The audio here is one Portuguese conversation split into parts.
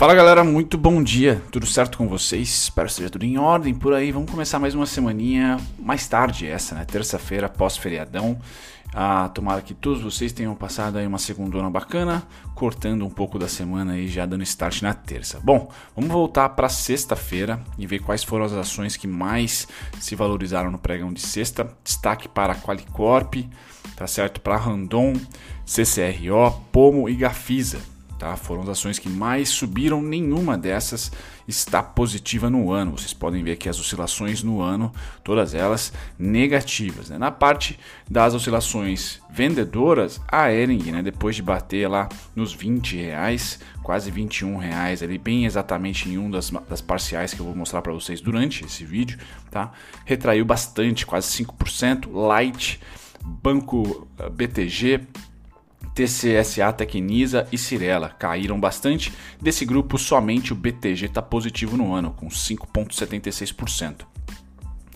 Fala galera, muito bom dia, tudo certo com vocês? Espero que esteja tudo em ordem por aí. Vamos começar mais uma semaninha mais tarde, essa, né? Terça-feira, pós-feriadão. Ah, tomara que todos vocês tenham passado aí uma segunda bacana, cortando um pouco da semana e já dando start na terça. Bom, vamos voltar para sexta-feira e ver quais foram as ações que mais se valorizaram no pregão de sexta. Destaque para a Qualicorp, tá certo? Para Randon, CCRO, Pomo e Gafisa. Tá? Foram as ações que mais subiram, nenhuma dessas está positiva no ano. Vocês podem ver aqui as oscilações no ano, todas elas negativas. Né? Na parte das oscilações vendedoras, a Ering, né, depois de bater lá nos 20 reais, quase 21 reais, ali, bem exatamente em um das, das parciais que eu vou mostrar para vocês durante esse vídeo, tá? retraiu bastante, quase 5%. Light, Banco eh, BTG, TCSA, Tecnisa e Cirela caíram bastante. Desse grupo, somente o BTG está positivo no ano, com 5,76%.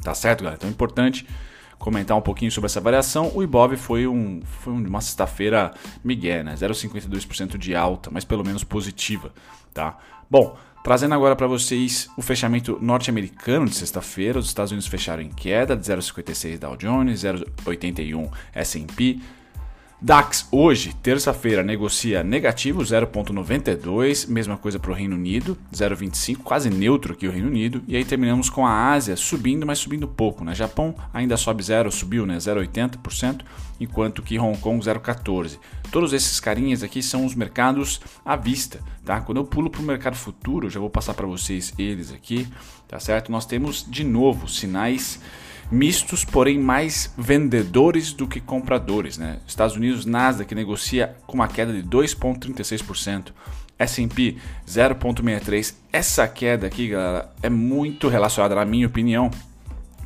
Tá certo, galera? Então é importante comentar um pouquinho sobre essa variação. O Ibov foi, um, foi uma sexta-feira migué, né? 0,52% de alta, mas pelo menos positiva, tá? Bom, trazendo agora para vocês o fechamento norte-americano de sexta-feira. Os Estados Unidos fecharam em queda de 0,56 Dow Jones, 0,81 S&P, DAX hoje, terça-feira, negocia negativo 0,92, mesma coisa para o Reino Unido, 0,25, quase neutro aqui o Reino Unido. E aí terminamos com a Ásia subindo, mas subindo pouco. Né? Japão ainda sobe 0, subiu né? 0,80%, enquanto que Hong Kong 0,14%. Todos esses carinhas aqui são os mercados à vista. Tá? Quando eu pulo para o mercado futuro, já vou passar para vocês eles aqui, tá certo? Nós temos de novo sinais mistos, porém mais vendedores do que compradores. Né? Estados Unidos, Nasdaq negocia com uma queda de 2,36%. S&P 0,63. Essa queda aqui, galera, é muito relacionada, na minha opinião,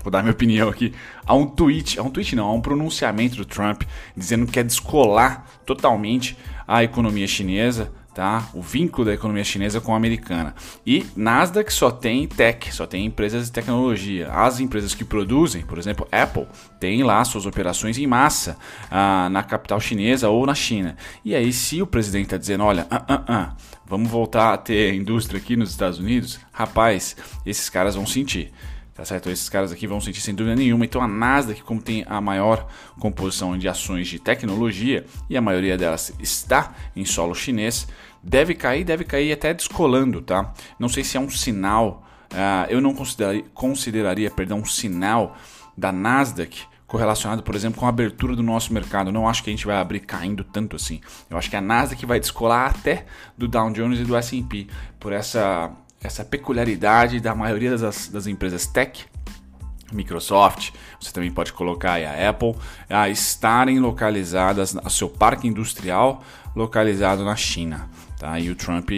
vou dar minha opinião aqui, a um tweet, a um tweet não, a um pronunciamento do Trump dizendo que quer descolar totalmente a economia chinesa tá? O vínculo da economia chinesa com a americana. E Nasdaq só tem tech, só tem empresas de tecnologia. As empresas que produzem, por exemplo, Apple, tem lá suas operações em massa ah, na capital chinesa ou na China. E aí, se o presidente está dizendo, olha, ah, ah, ah, vamos voltar a ter indústria aqui nos Estados Unidos, rapaz, esses caras vão sentir. Tá certo? Esses caras aqui vão sentir sem dúvida nenhuma. Então a Nasdaq, como tem a maior composição de ações de tecnologia e a maioria delas está em solo chinês, deve cair, deve cair até descolando, tá? Não sei se é um sinal, uh, eu não consideraria, consideraria, perdão, um sinal da Nasdaq correlacionado, por exemplo, com a abertura do nosso mercado. Não acho que a gente vai abrir caindo tanto assim. Eu acho que a Nasdaq vai descolar até do Dow Jones e do S&P por essa essa peculiaridade da maioria das, das empresas tech Microsoft, você também pode colocar a Apple, a estarem localizadas, o seu parque industrial localizado na China. Tá? E o Trump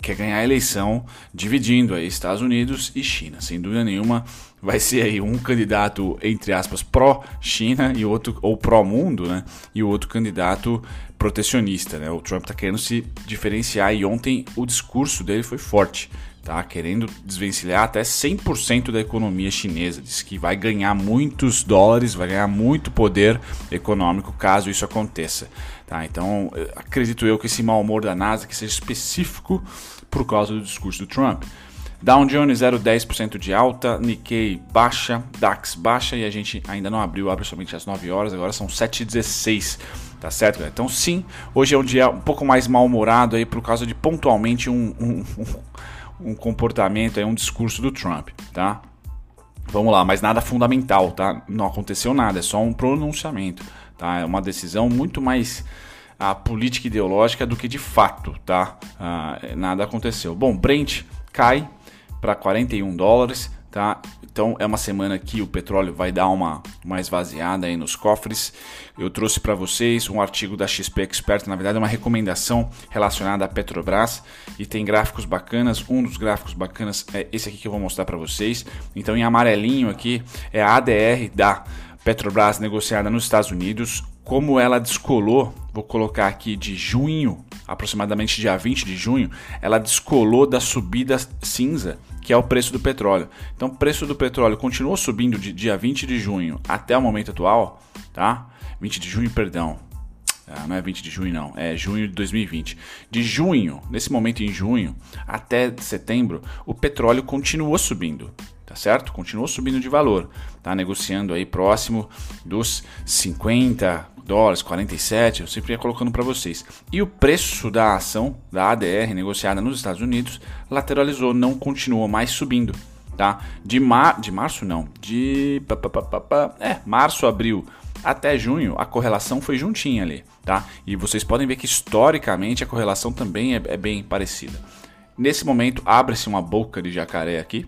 quer ganhar a eleição dividindo aí Estados Unidos e China. Sem dúvida nenhuma, vai ser aí um candidato entre aspas pró-China e outro ou pró-mundo, né? E o outro candidato protecionista, né? O Trump está querendo se diferenciar e ontem o discurso dele foi forte tá querendo desvencilhar até 100% da economia chinesa. Diz que vai ganhar muitos dólares, vai ganhar muito poder econômico caso isso aconteça. Tá? Então, eh, acredito eu que esse mau humor da NASA que seja específico por causa do discurso do Trump. Dow Jones 0,10% de alta, Nikkei baixa, DAX baixa e a gente ainda não abriu, abre somente às 9 horas, agora são 7h16, tá certo? Galera? Então sim, hoje é um dia um pouco mais mal-humorado aí por causa de pontualmente um, um, um um comportamento, é um discurso do Trump, tá? Vamos lá, mas nada fundamental, tá? Não aconteceu nada, é só um pronunciamento, tá? É uma decisão muito mais a política ideológica do que de fato, tá? Ah, nada aconteceu. Bom, Brent cai para 41 dólares, tá? Então é uma semana que o petróleo vai dar uma, uma esvaziada aí nos cofres. Eu trouxe para vocês um artigo da XP Expert, na verdade é uma recomendação relacionada à Petrobras e tem gráficos bacanas. Um dos gráficos bacanas é esse aqui que eu vou mostrar para vocês. Então em amarelinho aqui é a ADR da Petrobras negociada nos Estados Unidos, como ela descolou, vou colocar aqui de junho, aproximadamente dia 20 de junho, ela descolou da subida cinza que é o preço do petróleo. Então, o preço do petróleo continuou subindo de dia 20 de junho até o momento atual, tá? 20 de junho, perdão. Tá? Não é 20 de junho, não. É junho de 2020. De junho, nesse momento em junho, até setembro, o petróleo continuou subindo tá certo? Continuou subindo de valor, tá negociando aí próximo dos 50 dólares, 47, eu sempre ia colocando para vocês. E o preço da ação da ADR negociada nos Estados Unidos lateralizou, não continuou mais subindo, tá? De, mar... de março não, de é, março, abril até junho, a correlação foi juntinha ali, tá? E vocês podem ver que historicamente a correlação também é, é bem parecida. Nesse momento, abre-se uma boca de jacaré aqui,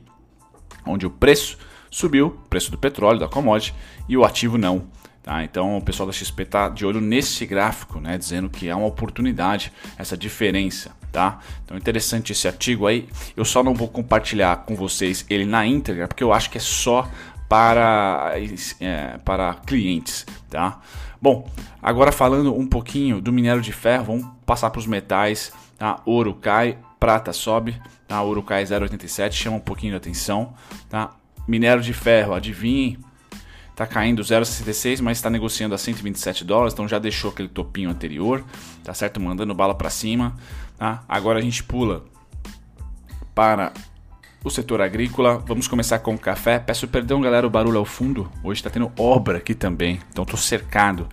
onde o preço subiu, o preço do petróleo, da commodity, e o ativo não. Tá? Então o pessoal da XP está de olho nesse gráfico, né, dizendo que é uma oportunidade essa diferença. Tá? Então interessante esse artigo aí. Eu só não vou compartilhar com vocês ele na íntegra, porque eu acho que é só para, é, para clientes. Tá? Bom, agora falando um pouquinho do minério de ferro, vamos passar para os metais. Tá? Ouro cai, prata sobe, tá? Ouro cai 0,87, chama um pouquinho de atenção. Tá? Minério de ferro, adivinhe Está caindo 0,66, mas está negociando a 127 dólares, então já deixou aquele topinho anterior, tá certo? Mandando bala para cima. Tá? Agora a gente pula para o setor agrícola. Vamos começar com o café. Peço perdão, galera, o barulho ao fundo. Hoje está tendo obra aqui também, então estou cercado.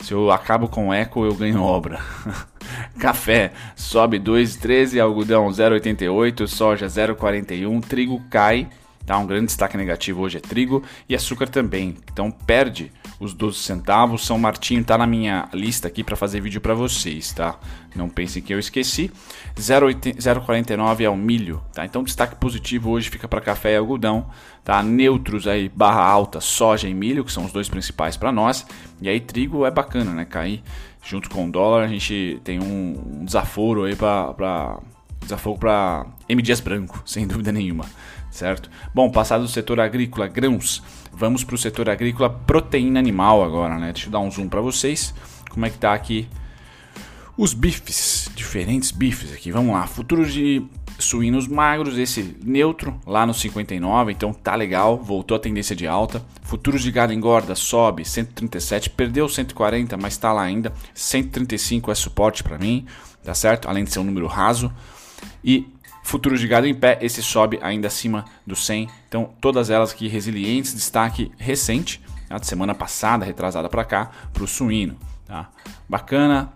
Se eu acabo com eco, eu ganho obra. café sobe 2,13, algodão 0,88, soja 0,41, trigo cai Tá? Um grande destaque negativo hoje é trigo e açúcar também. Então perde os 12 centavos. São Martinho está na minha lista aqui para fazer vídeo para vocês, tá? Não pensem que eu esqueci. 0,49 é o milho, tá? Então destaque positivo hoje fica para café e algodão, tá? Neutros aí barra alta, soja e milho, que são os dois principais para nós. E aí trigo é bacana, né? Cair junto com o dólar, a gente tem um, um desaforo aí para desaforo para M Dias Branco, sem dúvida nenhuma certo? Bom, passado do setor agrícola, grãos, vamos para o setor agrícola proteína animal agora, né? Deixa eu dar um zoom para vocês. Como é que tá aqui os bifes, diferentes bifes aqui. Vamos lá, futuros de suínos magros, esse neutro lá no 59, então tá legal, voltou a tendência de alta. Futuros de gado engorda, sobe 137, perdeu 140, mas tá lá ainda. 135 é suporte para mim, tá certo? Além de ser um número raso. E Futuros de gado em pé, esse sobe ainda acima do 100. Então, todas elas aqui resilientes, destaque recente, tá? de semana passada, retrasada para cá, para o suíno. Tá? Bacana.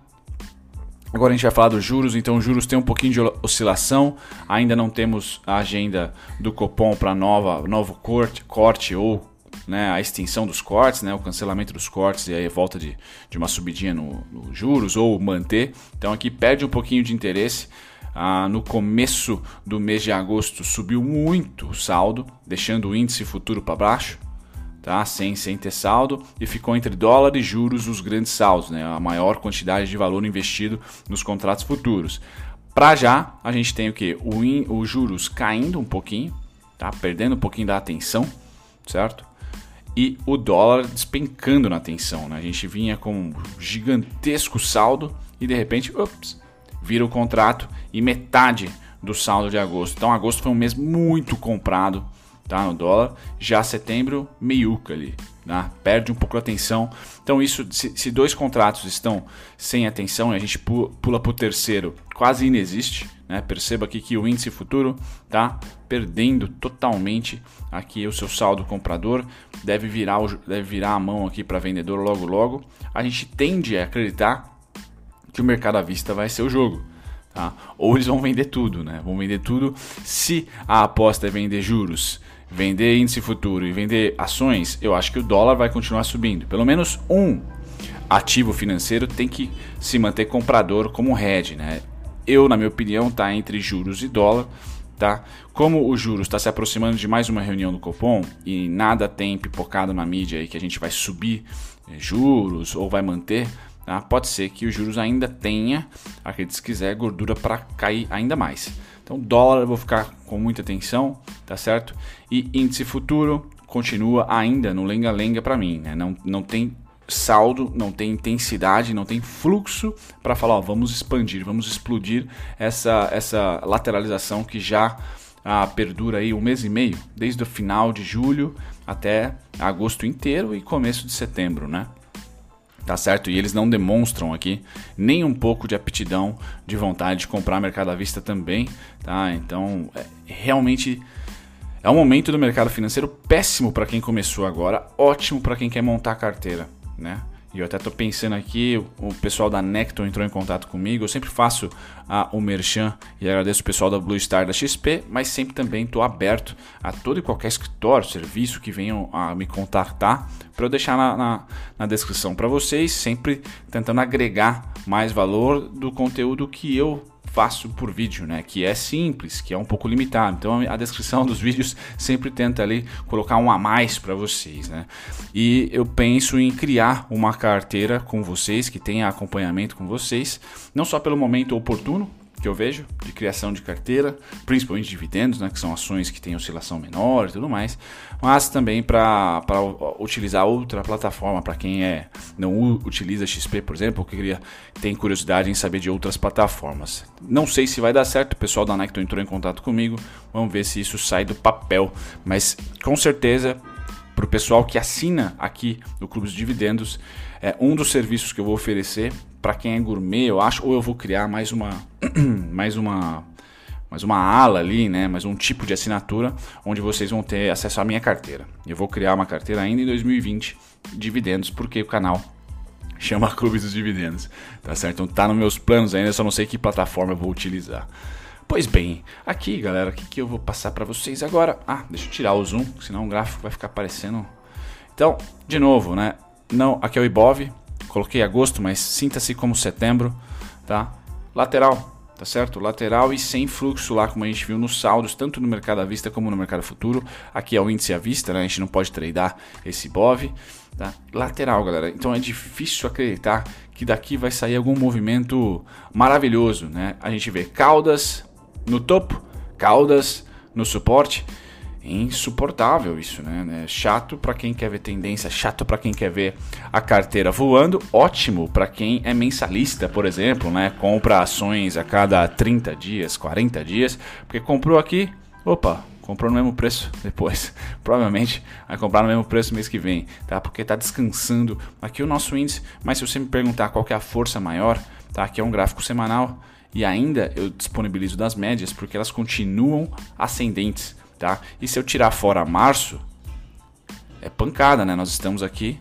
Agora a gente vai falar dos juros, então os juros tem um pouquinho de oscilação, ainda não temos a agenda do Copom para nova novo corte, corte ou né, a extensão dos cortes, né, o cancelamento dos cortes e aí a volta de, de uma subidinha nos no juros ou manter. Então aqui perde um pouquinho de interesse ah, no começo do mês de agosto subiu muito o saldo, deixando o índice futuro para baixo, tá? sem, sem ter saldo, e ficou entre dólar e juros os grandes saldos, né? a maior quantidade de valor investido nos contratos futuros. Para já, a gente tem o que? O, o juros caindo um pouquinho, tá? perdendo um pouquinho da atenção, certo? E o dólar despencando na atenção. Né? A gente vinha com um gigantesco saldo e de repente, ups, vira o contrato e metade do saldo de agosto. Então agosto foi um mês muito comprado tá, no dólar. Já setembro, meiuca ali. Né? Perde um pouco a atenção. Então isso, se, se dois contratos estão sem atenção e a gente pula para o terceiro, quase inexiste. Né? Perceba aqui que o índice futuro está perdendo totalmente aqui o seu saldo comprador. Deve virar, deve virar a mão aqui para vendedor logo logo. A gente tende a acreditar que o mercado à vista vai ser o jogo. Tá? Ou eles vão vender tudo, né? Vão vender tudo. Se a aposta é vender juros, vender índice futuro e vender ações, eu acho que o dólar vai continuar subindo. Pelo menos um ativo financeiro tem que se manter comprador como hedge, né? Eu, na minha opinião, tá entre juros e dólar, tá? Como o juros está se aproximando de mais uma reunião do Copom e nada tem pipocado na mídia aí que a gente vai subir eh, juros ou vai manter, Tá? Pode ser que os juros ainda tenha, acredite se quiser, gordura para cair ainda mais. Então, dólar eu vou ficar com muita atenção, tá certo? E índice futuro continua ainda no lenga-lenga para mim, né? Não, não tem saldo, não tem intensidade, não tem fluxo para falar, ó, vamos expandir, vamos explodir essa, essa lateralização que já ah, perdura aí um mês e meio, desde o final de julho até agosto inteiro e começo de setembro, né? Tá certo? E eles não demonstram aqui nem um pouco de aptidão, de vontade de comprar mercado à vista também, tá? Então, é, realmente é um momento do mercado financeiro péssimo para quem começou agora, ótimo para quem quer montar a carteira, né? E eu até estou pensando aqui, o pessoal da Necton entrou em contato comigo. Eu sempre faço a, o merchan e agradeço o pessoal da Blue Star da XP, mas sempre também estou aberto a todo e qualquer escritório, serviço que venham a me contactar para eu deixar na, na, na descrição para vocês, sempre tentando agregar mais valor do conteúdo que eu faço por vídeo, né? Que é simples, que é um pouco limitado. Então a descrição dos vídeos sempre tenta ali colocar um a mais para vocês, né? E eu penso em criar uma carteira com vocês que tenha acompanhamento com vocês, não só pelo momento oportuno, que eu vejo de criação de carteira, principalmente dividendos, né, que são ações que têm oscilação menor e tudo mais, mas também para utilizar outra plataforma para quem é não utiliza XP, por exemplo, que queria tem curiosidade em saber de outras plataformas. Não sei se vai dar certo, o pessoal da Necton entrou em contato comigo, vamos ver se isso sai do papel, mas com certeza para o pessoal que assina aqui no Clube de Dividendos, é um dos serviços que eu vou oferecer para quem é gourmet, eu acho, ou eu vou criar mais uma mais uma mais uma ala ali, né, mais um tipo de assinatura onde vocês vão ter acesso à minha carteira. Eu vou criar uma carteira ainda em 2020 dividendos, porque o canal chama Clube dos Dividendos, tá certo? Então tá nos meus planos ainda, só não sei que plataforma eu vou utilizar. Pois bem, aqui galera, o que, que eu vou passar para vocês agora? Ah, deixa eu tirar o zoom, senão o gráfico vai ficar aparecendo. Então, de novo, né? Não, aqui é o Ibov, coloquei agosto, mas sinta-se como setembro, tá? Lateral, tá certo? Lateral e sem fluxo lá, como a gente viu nos saldos, tanto no mercado à vista como no mercado futuro. Aqui é o índice à vista, né? A gente não pode tradear esse BOV, tá? Lateral, galera. Então é difícil acreditar que daqui vai sair algum movimento maravilhoso, né? A gente vê caudas no topo, caudas no suporte insuportável isso, né? É chato para quem quer ver tendência, chato para quem quer ver a carteira voando, ótimo para quem é mensalista, por exemplo, né? Compra ações a cada 30 dias, 40 dias, porque comprou aqui, opa, comprou no mesmo preço depois. Provavelmente vai comprar no mesmo preço mês que vem, tá? Porque está descansando aqui o nosso índice, mas se você me perguntar qual é a força maior, tá? Aqui é um gráfico semanal e ainda eu disponibilizo das médias porque elas continuam ascendentes tá? E se eu tirar fora março, é pancada, né? Nós estamos aqui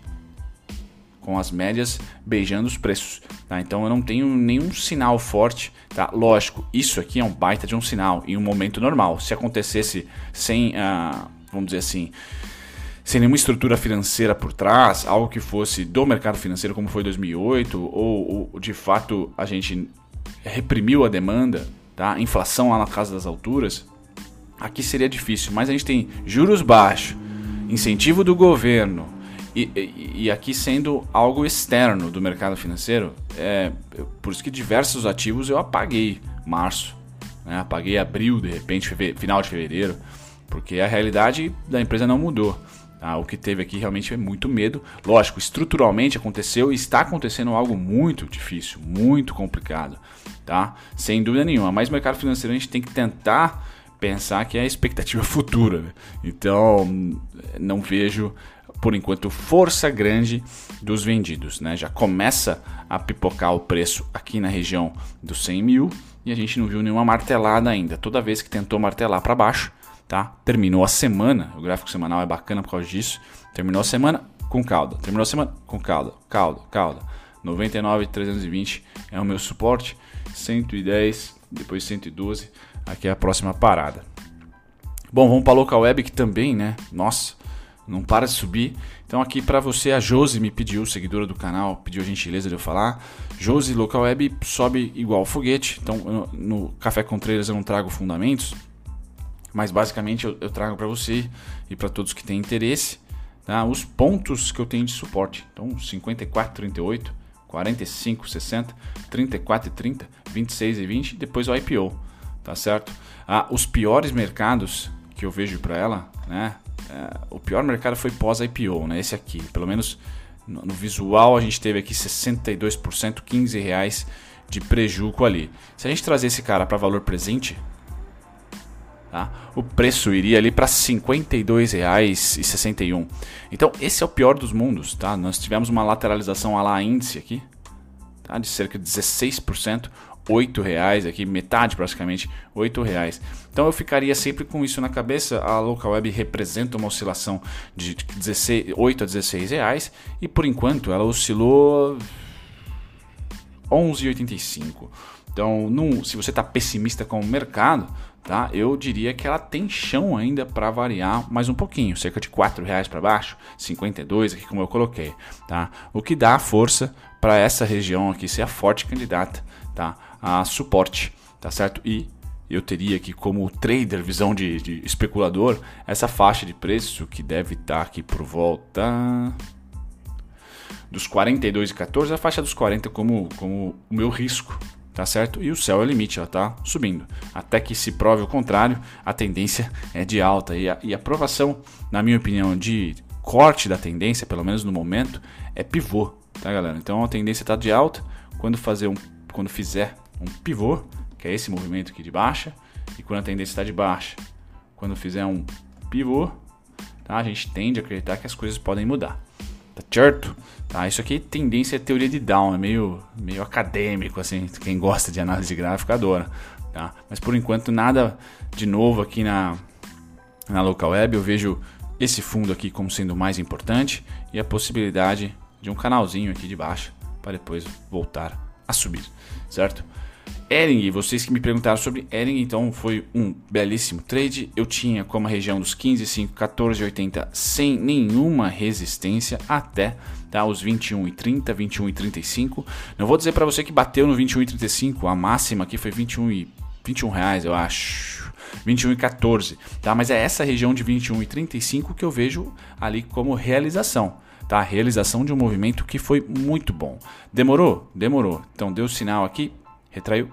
com as médias beijando os preços, tá? Então eu não tenho nenhum sinal forte, tá? Lógico, isso aqui é um baita de um sinal em um momento normal. Se acontecesse sem, ah, vamos dizer assim, sem nenhuma estrutura financeira por trás, algo que fosse do mercado financeiro como foi 2008, ou, ou de fato a gente reprimiu a demanda, tá? Inflação lá na casa das alturas, aqui seria difícil, mas a gente tem juros baixos, incentivo do governo e, e, e aqui sendo algo externo do mercado financeiro, é, por isso que diversos ativos eu apaguei março, né, apaguei abril de repente, final de fevereiro, porque a realidade da empresa não mudou. Tá? O que teve aqui realmente é muito medo. Lógico, estruturalmente aconteceu e está acontecendo algo muito difícil, muito complicado, tá? Sem dúvida nenhuma. Mas o mercado financeiro a gente tem que tentar pensar que é a expectativa futura. Né? Então, não vejo por enquanto força grande dos vendidos, né? Já começa a pipocar o preço aqui na região dos 100 mil e a gente não viu nenhuma martelada ainda. Toda vez que tentou martelar para baixo, tá? Terminou a semana, o gráfico semanal é bacana por causa disso. Terminou a semana com calda, terminou a semana com calda, calda, calda. 99,320 é o meu suporte, 110, depois 112 Aqui é a próxima parada. Bom, vamos para a local web que também, né? Nossa, não para de subir. Então aqui para você a Josi me pediu, seguidora do canal, pediu a gentileza de eu falar. Josi local web sobe igual foguete. Então no Café com eu não trago fundamentos, mas basicamente eu, eu trago para você e para todos que têm interesse, tá? Os pontos que eu tenho de suporte. Então 54, 38, 45, 60, 34 e 30, 26 e 20, depois o IPO tá certo? Ah, os piores mercados que eu vejo para ela, né? É, o pior mercado foi pós-IPO, né? Esse aqui, pelo menos no, no, visual a gente teve aqui 62%, 15 reais de prejuízo ali. Se a gente trazer esse cara para valor presente, Tá? O preço iria ali para R$ 52,61. Então, esse é o pior dos mundos. Tá? Nós tivemos uma lateralização a lá índice aqui, tá? de cerca de 16%, R$ reais aqui, metade praticamente, R$ reais. Então eu ficaria sempre com isso na cabeça. A local web representa uma oscilação de 16, 8 a 16 reais e por enquanto ela oscilou 11,85. Então, num, se você está pessimista com o mercado, tá? Eu diria que ela tem chão ainda para variar mais um pouquinho, cerca de R$ reais para baixo, 52 aqui como eu coloquei, tá? O que dá força para essa região aqui ser a forte candidata, tá? A suporte, tá certo? E eu teria aqui como trader, visão de, de especulador, essa faixa de preço que deve estar tá aqui por volta dos 42,14, a faixa dos 40 como, como o meu risco, tá certo? E o céu é o limite, ela tá subindo. Até que se prove o contrário, a tendência é de alta. E a, e a aprovação, na minha opinião, de corte da tendência, pelo menos no momento, é pivô, tá galera? Então a tendência está de alta, quando, fazer um, quando fizer um pivô, que é esse movimento aqui de baixa, e quando a tendência está de baixa, quando fizer um pivô, tá? a gente tende a acreditar que as coisas podem mudar. Tá certo? Tá, isso aqui tendência é teoria de Down, é meio, meio acadêmico, assim, quem gosta de análise gráfica adora. Tá? Mas por enquanto nada de novo aqui na, na local web, eu vejo esse fundo aqui como sendo mais importante e a possibilidade de um canalzinho aqui de baixo para depois voltar a subir, certo? Ering, vocês que me perguntaram sobre Ering, então foi um belíssimo trade. Eu tinha como a região dos 15,5, 14,80 sem nenhuma resistência até tá, os 21,30, 21,35. Não vou dizer para você que bateu no 21,35, a máxima aqui foi 21 e 21 reais, eu acho. 21,14, tá? Mas é essa região de 21,35 que eu vejo ali como realização tá? A realização de um movimento que foi muito bom. Demorou? Demorou. Então deu sinal aqui, retraiu,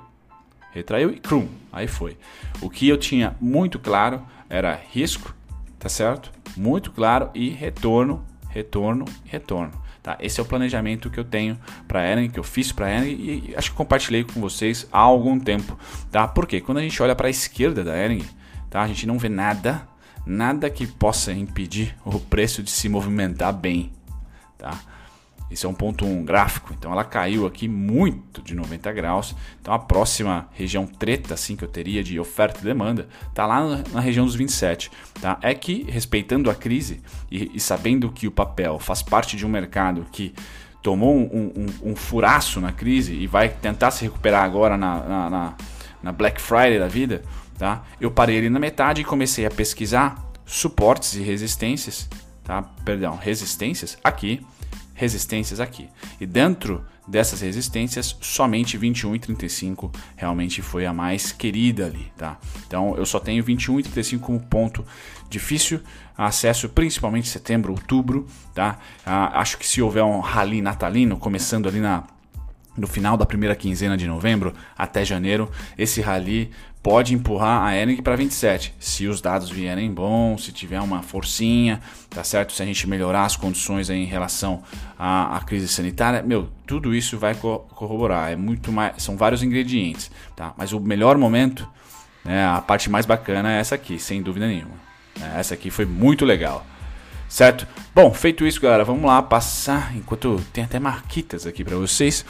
retraiu e crum, aí foi. O que eu tinha muito claro era risco, tá certo? Muito claro e retorno, retorno, retorno. Tá? Esse é o planejamento que eu tenho para Eren, que eu fiz para Eren e acho que compartilhei com vocês há algum tempo. Tá? Porque quando a gente olha para a esquerda da Eren, tá? a gente não vê nada, nada que possa impedir o preço de se movimentar bem. Tá? Esse é um ponto um gráfico, então ela caiu aqui muito de 90 graus. Então a próxima região treta assim que eu teria de oferta e demanda está lá na região dos 27. Tá? É que respeitando a crise e, e sabendo que o papel faz parte de um mercado que tomou um, um, um, furaço na crise e vai tentar se recuperar agora na, na, na, na Black Friday da vida, tá? eu parei ali na metade e comecei a pesquisar suportes e resistências, tá? perdão, resistências aqui resistências aqui. E dentro dessas resistências, somente 21 e 35 realmente foi a mais querida ali, tá? Então eu só tenho 21 e 35 como ponto difícil acesso, principalmente setembro, outubro, tá? Ah, acho que se houver um rally natalino, começando ali na no final da primeira quinzena de novembro até janeiro, esse rally pode empurrar a Ering para 27, se os dados vierem bons, se tiver uma forcinha, tá certo? Se a gente melhorar as condições em relação à, à crise sanitária, meu, tudo isso vai co corroborar. É muito mais, são vários ingredientes, tá? Mas o melhor momento, né, a parte mais bacana é essa aqui, sem dúvida nenhuma. É, essa aqui foi muito legal. Certo? Bom, feito isso, galera, vamos lá passar. Enquanto tem até marquitas aqui para vocês.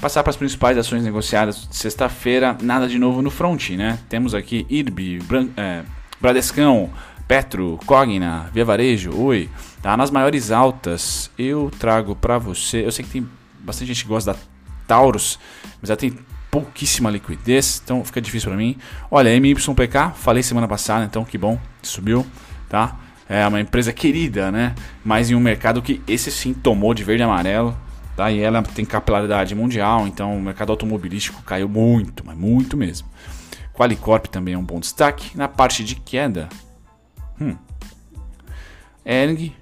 Passar para as principais ações negociadas de sexta-feira, nada de novo no front, né? Temos aqui IRB, Bran é, Bradescão, Petro, Cogna, Via Varejo, Oi. Tá? Nas maiores altas, eu trago para você. Eu sei que tem bastante gente que gosta da Taurus, mas ela tem pouquíssima liquidez, então fica difícil para mim. Olha, MYPK, falei semana passada, então que bom, subiu, tá? É uma empresa querida, né? Mas em um mercado que esse sim tomou de verde e amarelo. Tá? E ela tem capilaridade mundial, então o mercado automobilístico caiu muito, mas muito mesmo. Qualicorp também é um bom destaque. Na parte de queda, hum, Ering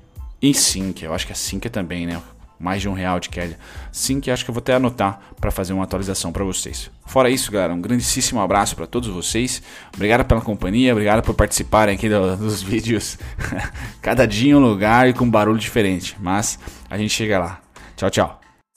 e Sync. Eu acho que a Sync também, né? Mais de um real de queda. Sync, acho que eu vou até anotar para fazer uma atualização para vocês. Fora isso, galera, um grandíssimo abraço para todos vocês. Obrigado pela companhia, obrigado por participarem aqui dos vídeos. Cada dia um lugar e com barulho diferente. Mas a gente chega lá. Tchau, tchau.